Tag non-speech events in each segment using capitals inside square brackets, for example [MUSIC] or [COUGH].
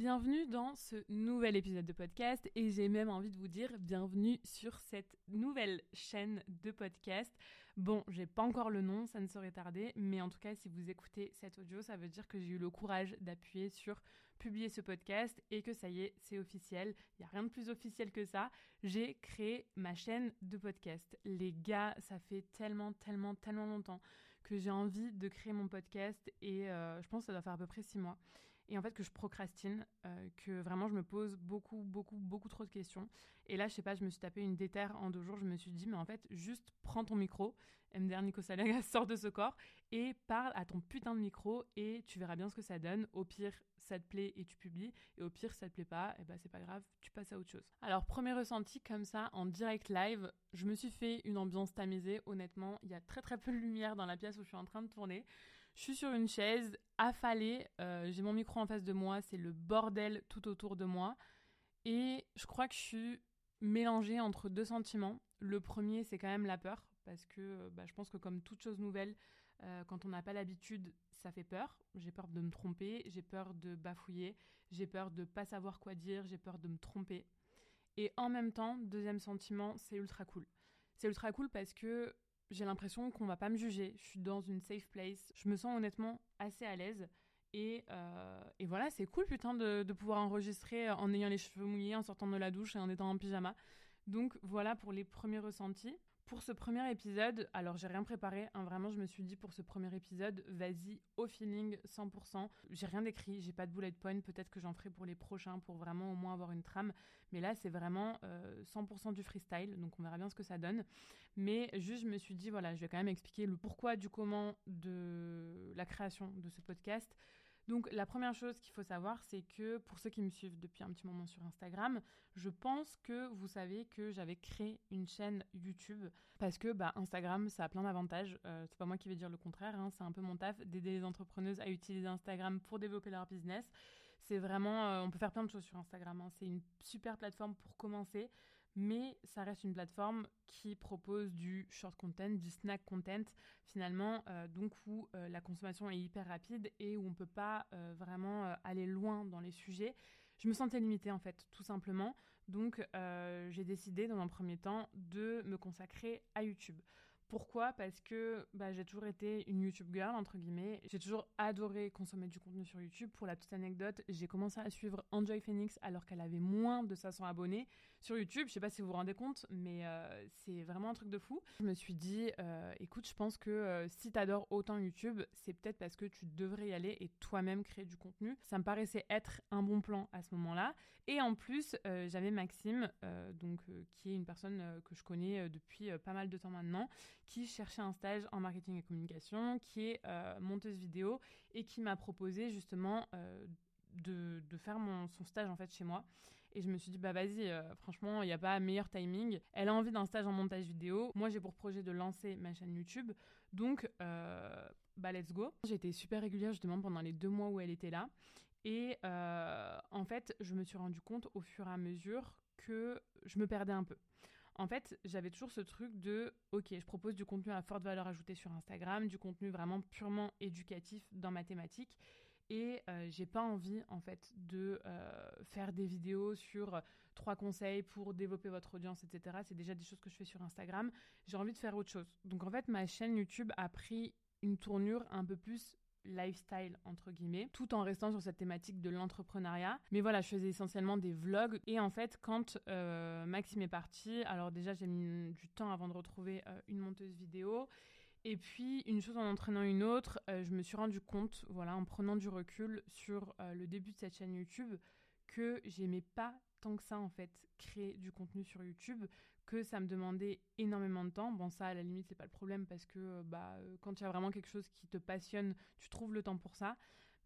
Bienvenue dans ce nouvel épisode de podcast et j'ai même envie de vous dire bienvenue sur cette nouvelle chaîne de podcast. Bon, j'ai pas encore le nom, ça ne saurait tarder, mais en tout cas, si vous écoutez cet audio, ça veut dire que j'ai eu le courage d'appuyer sur publier ce podcast et que ça y est, c'est officiel. Il y a rien de plus officiel que ça. J'ai créé ma chaîne de podcast. Les gars, ça fait tellement, tellement, tellement longtemps que j'ai envie de créer mon podcast et euh, je pense que ça doit faire à peu près six mois et en fait que je procrastine, euh, que vraiment je me pose beaucoup, beaucoup, beaucoup trop de questions. Et là, je sais pas, je me suis tapé une déterre en deux jours, je me suis dit, mais en fait, juste prends ton micro, MDR Nico Salaga [LAUGHS] sort de ce corps et parle à ton putain de micro et tu verras bien ce que ça donne. Au pire, ça te plaît et tu publies, et au pire, ça te plaît pas, et ben c'est pas grave, tu passes à autre chose. Alors, premier ressenti comme ça, en direct live, je me suis fait une ambiance tamisée, honnêtement, il y a très très peu de lumière dans la pièce où je suis en train de tourner. Je suis sur une chaise, affalée, euh, j'ai mon micro en face de moi, c'est le bordel tout autour de moi. Et je crois que je suis mélangée entre deux sentiments. Le premier, c'est quand même la peur, parce que euh, bah, je pense que comme toute chose nouvelle, euh, quand on n'a pas l'habitude, ça fait peur. J'ai peur de me tromper, j'ai peur de bafouiller, j'ai peur de pas savoir quoi dire, j'ai peur de me tromper. Et en même temps, deuxième sentiment, c'est ultra cool. C'est ultra cool parce que j'ai l'impression qu'on va pas me juger. Je suis dans une safe place. Je me sens honnêtement assez à l'aise. Et, euh, et voilà, c'est cool putain de, de, pouvoir enregistrer en ayant les cheveux mouillés, en sortant de la douche et en étant en pyjama. Donc voilà pour les premiers ressentis. Pour ce premier épisode, alors j'ai rien préparé, hein, vraiment je me suis dit pour ce premier épisode, vas-y au feeling 100%. J'ai rien d'écrit, j'ai pas de bullet point, peut-être que j'en ferai pour les prochains pour vraiment au moins avoir une trame, mais là c'est vraiment 100% euh, du freestyle, donc on verra bien ce que ça donne. Mais juste je me suis dit voilà, je vais quand même expliquer le pourquoi du comment de la création de ce podcast. Donc la première chose qu'il faut savoir, c'est que pour ceux qui me suivent depuis un petit moment sur Instagram, je pense que vous savez que j'avais créé une chaîne YouTube parce que bah, Instagram, ça a plein d'avantages. Euh, c'est pas moi qui vais dire le contraire, hein, c'est un peu mon taf d'aider les entrepreneuses à utiliser Instagram pour développer leur business. C'est vraiment, euh, on peut faire plein de choses sur Instagram. Hein. C'est une super plateforme pour commencer mais ça reste une plateforme qui propose du short content, du snack content finalement, euh, donc où euh, la consommation est hyper rapide et où on peut pas vraiment aller loin dans les sujets. Je me sentais limitée en fait, tout simplement, donc j'ai décidé dans un premier temps de me consacrer à YouTube. Pourquoi? Parce que bah, j'ai toujours été une YouTube girl, entre guillemets. J'ai toujours adoré consommer du contenu sur YouTube. Pour la petite anecdote, j'ai commencé à suivre Enjoy Phoenix alors qu'elle avait moins de 500 abonnés sur YouTube. Je sais pas si vous vous rendez compte, mais euh, c'est vraiment un truc de fou. Je me suis dit, euh, écoute, je pense que euh, si tu adores autant YouTube, c'est peut-être parce que tu devrais y aller et toi-même créer du contenu. Ça me paraissait être un bon plan à ce moment-là. Et en plus, j'avais Maxime, donc, qui est une personne que je connais depuis pas mal de temps maintenant qui cherchait un stage en marketing et communication, qui est monteuse vidéo et qui m'a proposé justement de, faire mon, son stage en fait chez moi. Et je me suis dit, bah vas-y, euh, franchement, il n'y a pas meilleur timing. Elle a envie d'un stage en montage vidéo. Moi, j'ai pour projet de lancer ma chaîne YouTube. Donc, bah let's go. Été super régulière justement pendant les deux mois où elle était là. Et en fait, je me suis rendu compte au fur et à mesure que je me perdais un peu. En fait, j'avais toujours ce truc de OK, je propose du contenu à forte valeur ajoutée sur Instagram, du contenu vraiment purement éducatif dans ma thématique et euh, j'ai pas envie en fait de euh, faire des vidéos sur euh, trois conseils pour développer votre audience, etc. C'est déjà des choses que je fais sur Instagram. J'ai envie de faire autre chose. Donc en fait, ma chaîne YouTube a pris une tournure un peu plus lifestyle entre guillemets, tout en restant sur cette thématique de l'entrepreneuriat. Mais voilà, je faisais essentiellement des vlogs et en fait quand euh, Maxime est parti, alors déjà j'ai mis du temps avant de retrouver une monteuse vidéo. Et puis, une chose en entraînant une autre, euh, je me suis rendu compte, voilà, en prenant du recul sur le début de cette chaîne YouTube, que j'aimais pas tant que ça en fait créer du contenu sur YouTube que ça me demandait énormément de temps. Bon ça à la limite c'est pas le problème parce que euh, bah euh, quand il y a vraiment quelque chose qui te passionne, tu trouves le temps pour ça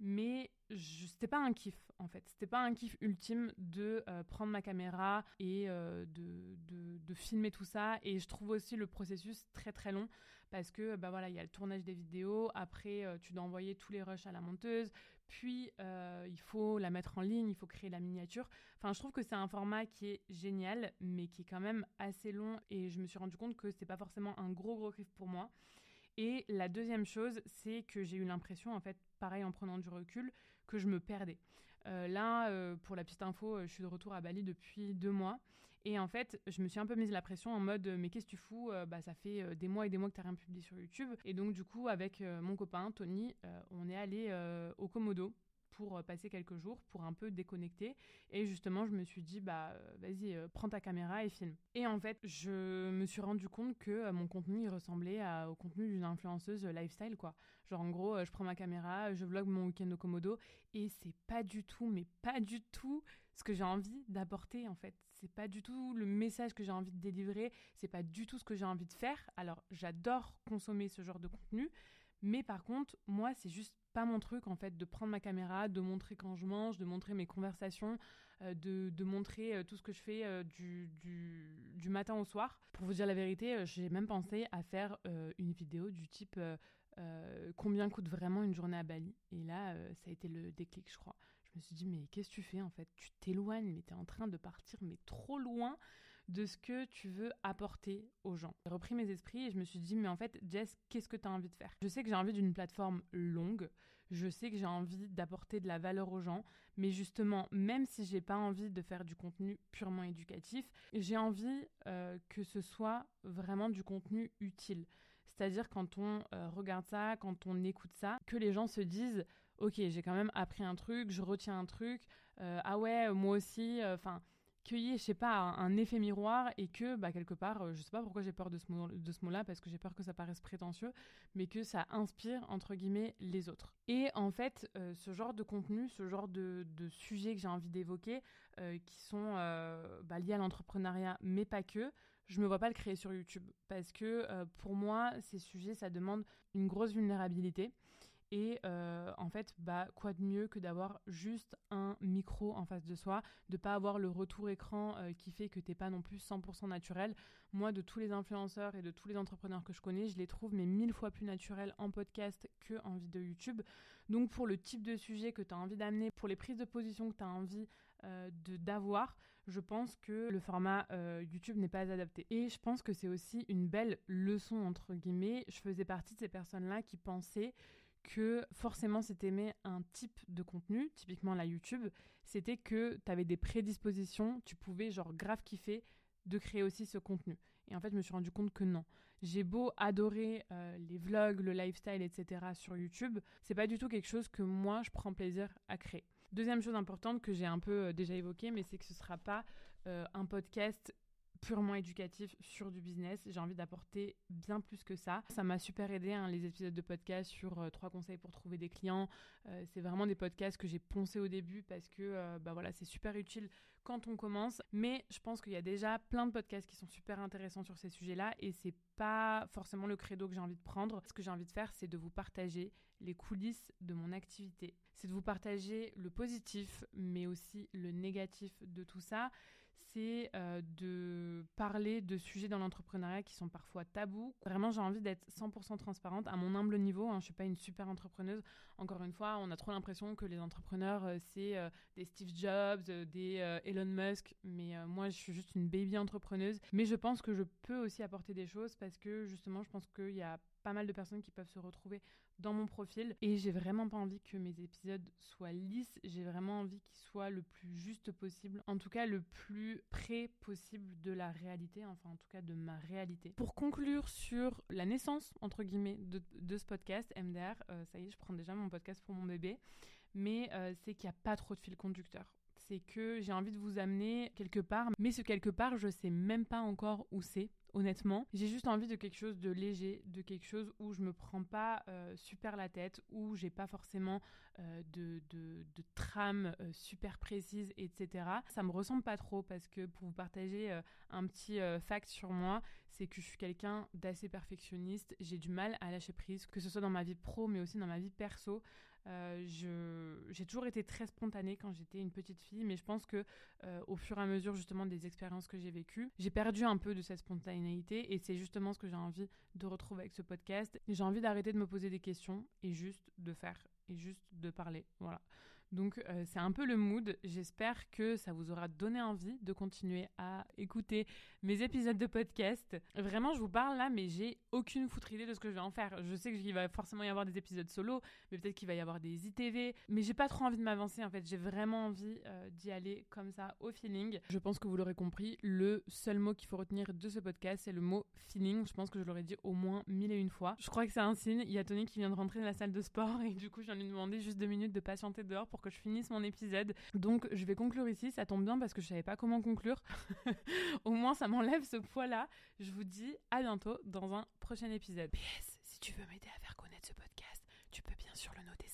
mais c'était pas un kiff en fait. C'était pas un kiff ultime de euh, prendre ma caméra et euh, de, de, filmer tout ça. Et je trouve aussi le processus très très long parce que bah voilà il y a le tournage des vidéos. Après euh, tu dois envoyer tous les rushs à la monteuse. Puis il faut la mettre en ligne il faut créer la miniature. Enfin je trouve que c'est un format qui est génial mais qui est quand même assez long. Et je me suis rendu compte que c'était pas forcément un gros gros kiff pour moi et la deuxième chose, c'est que j'ai eu l'impression, en fait, pareil en prenant du recul, que je me perdais. là, pour la petite info, je suis de retour à Bali depuis deux mois. Et en fait, je me suis un peu mise la pression en mode mais qu'est-ce que tu fous Bah ça fait des mois et des mois que tu n'as rien publié sur YouTube. Et donc du coup, avec mon copain Tony, on est allé au Komodo pour euh, passer quelques jours, pour un peu déconnecter. Et justement, je me suis dit, bah, euh, vas-y, euh, prends ta caméra et filme. Et en fait, je me suis rendu compte que mon contenu, ressemblait au contenu d'une influenceuse lifestyle, quoi. Genre, en gros, je prends ma caméra, je vlog mon week-end au Komodo, et c'est pas du tout, mais pas du tout ce que j'ai envie d'apporter, en fait. C'est pas du tout le message que j'ai envie de délivrer, c'est pas du tout ce que j'ai envie de faire. Alors, j'adore consommer ce genre de contenu, mais par contre, moi, c'est juste pas mon truc en fait de prendre ma caméra, de montrer quand je mange, de montrer mes conversations, euh, de, montrer euh, tout ce que je fais euh, du, du, matin au soir. Pour vous dire la vérité, j'ai même pensé à faire une vidéo du type combien coûte vraiment une journée à Bali. Et là, ça a été le déclic, je crois. Je me suis dit, mais qu'est-ce que tu fais en fait? Tu t'éloignes, mais tu es en train de partir, mais trop loin de ce que tu veux apporter aux gens. J'ai repris mes esprits et je me suis dit, mais en fait, Jess, qu'est-ce que tu as envie de faire? Je sais que j'ai envie d'une plateforme longue, je sais que j'ai envie d'apporter de la valeur aux gens, mais justement, même si j'ai pas envie de faire du contenu purement éducatif, j'ai envie euh, que ce soit vraiment du contenu utile. C'est-à-dire quand on euh, regarde ça, quand on écoute ça, que les gens se disent ok, j'ai quand même appris un truc, je retiens un truc, euh, ah ouais, moi aussi, enfin, qu'il y ait, je sais pas, un, effet miroir et que, bah, quelque part, euh, je sais pas pourquoi j'ai peur de ce, mot, de ce mot-là, parce que j'ai peur que ça paraisse prétentieux, mais que ça inspire, entre guillemets, les autres. Et en fait, euh, ce genre de contenu, ce genre de, de sujet que j'ai envie d'évoquer, euh, qui sont bah, liés à l'entrepreneuriat, mais pas que, je me vois pas le créer sur YouTube, parce que pour moi, ces sujets, ça demande une grosse vulnérabilité. Et euh, en fait, bah, quoi de mieux que d'avoir juste un micro en face de soi, de pas avoir le retour écran euh, qui fait que t'es pas non plus 100% naturel. Moi, de tous les influenceurs et de tous les entrepreneurs que je connais, je les trouve mais mille fois plus naturels en podcast que en vidéo YouTube. Donc pour le type de sujet que tu as envie d'amener, pour les prises de position que tu as envie euh, d'avoir, je pense que le format YouTube n'est pas adapté. Et je pense que c'est aussi une belle leçon, entre guillemets. Je faisais partie de ces personnes-là qui pensaient que forcément si t'aimais un type de contenu, typiquement la YouTube, c'était que t'avais des prédispositions, tu pouvais genre grave kiffer de créer aussi ce contenu. Et en fait, je me suis rendu compte que non. J'ai beau adorer euh, les vlogs, le lifestyle, etc. sur YouTube, c'est pas du tout quelque chose que moi je prends plaisir à créer. Deuxième chose importante que j'ai un peu euh, déjà évoquée, mais c'est que ce sera pas euh, un podcast purement éducatif sur du business. J'ai envie d'apporter bien plus que ça. Ça m'a super aidé, hein, les épisodes de podcast sur euh, trois conseils pour trouver des clients. Euh, c'est vraiment des podcasts que j'ai poncé au début parce que euh, bah voilà, c'est super utile quand on commence. Mais je pense qu'il y a déjà plein de podcasts qui sont super intéressants sur ces sujets-là et c'est pas forcément le credo que j'ai envie de prendre. Ce que j'ai envie de faire, c'est de vous partager les coulisses de mon activité. C'est de vous partager le positif, mais aussi le négatif de tout ça c'est euh, de parler de sujets dans l'entrepreneuriat qui sont parfois tabous. Vraiment, j'ai envie d'être 100% transparente à mon humble niveau. Hein, je ne suis pas une super entrepreneuse. Encore une fois, on a trop l'impression que les entrepreneurs, euh, c'est euh, des Steve Jobs, des Elon Musk. Mais moi, je suis juste une baby entrepreneuse. Mais je pense que je peux aussi apporter des choses parce que justement, je pense qu'il y a pas mal de personnes qui peuvent se retrouver dans mon profil. Et j'ai vraiment pas envie que mes épisodes soient lisses, j'ai vraiment envie qu'ils soient le plus juste possible, en tout cas le plus près possible de la réalité, enfin en tout cas de ma réalité. Pour conclure sur la naissance, entre guillemets, de, ce podcast, MDR, euh, ça y est, je prends déjà mon podcast pour mon bébé, mais euh, c'est qu'il n'y a pas trop de fil conducteur. C'est que j'ai envie de vous amener quelque part, mais ce quelque part, je sais même pas encore où c'est honnêtement. J'ai juste envie de quelque chose de léger, de quelque chose où je me prends pas euh, super la tête, où j'ai pas forcément euh, de, de, trame euh, super précise, etc. Ça me ressemble pas trop parce que pour vous partager un petit fact sur moi, c'est que je suis quelqu'un d'assez perfectionniste. J'ai du mal à lâcher prise, que ce soit dans ma vie pro, mais aussi dans ma vie perso. Euh, j'ai toujours été très spontanée quand j'étais une petite fille, mais je pense que euh, au fur et à mesure justement des expériences que j'ai vécues, j'ai perdu un peu de cette spontanéité et c'est justement ce que j'ai envie de retrouver avec ce podcast. J'ai envie d'arrêter de me poser des questions et juste de faire et juste de parler. Voilà. Donc euh, c'est un peu le mood. J'espère que ça vous aura donné envie de continuer à écouter mes épisodes de podcast. Vraiment, je vous parle là, mais j'ai aucune foutre idée de ce que je vais en faire. Je sais qu'il va forcément y avoir des épisodes solo, mais peut-être qu'il va y avoir des ITV. Mais j'ai pas trop envie de m'avancer en fait. J'ai vraiment envie euh, d'y aller comme ça au feeling. Je pense que vous l'aurez compris, le seul mot qu'il faut retenir de ce podcast, c'est le mot feeling. Je pense que je l'aurais dit au moins mille et une fois. Je crois que c'est un signe. Il y a Tony qui vient de rentrer dans la salle de sport et du coup, je viens de lui demander juste deux minutes de patienter dehors pour que je finisse mon épisode. Donc, je vais conclure ici. Ça tombe bien parce que je savais pas comment conclure. [LAUGHS] au moins, ça m'enlève ce poids-là. Je vous dis à bientôt dans un prochain épisode. PS, si tu veux m'aider à faire connaître ce podcast, tu peux bien sûr le noter 5 étoiles.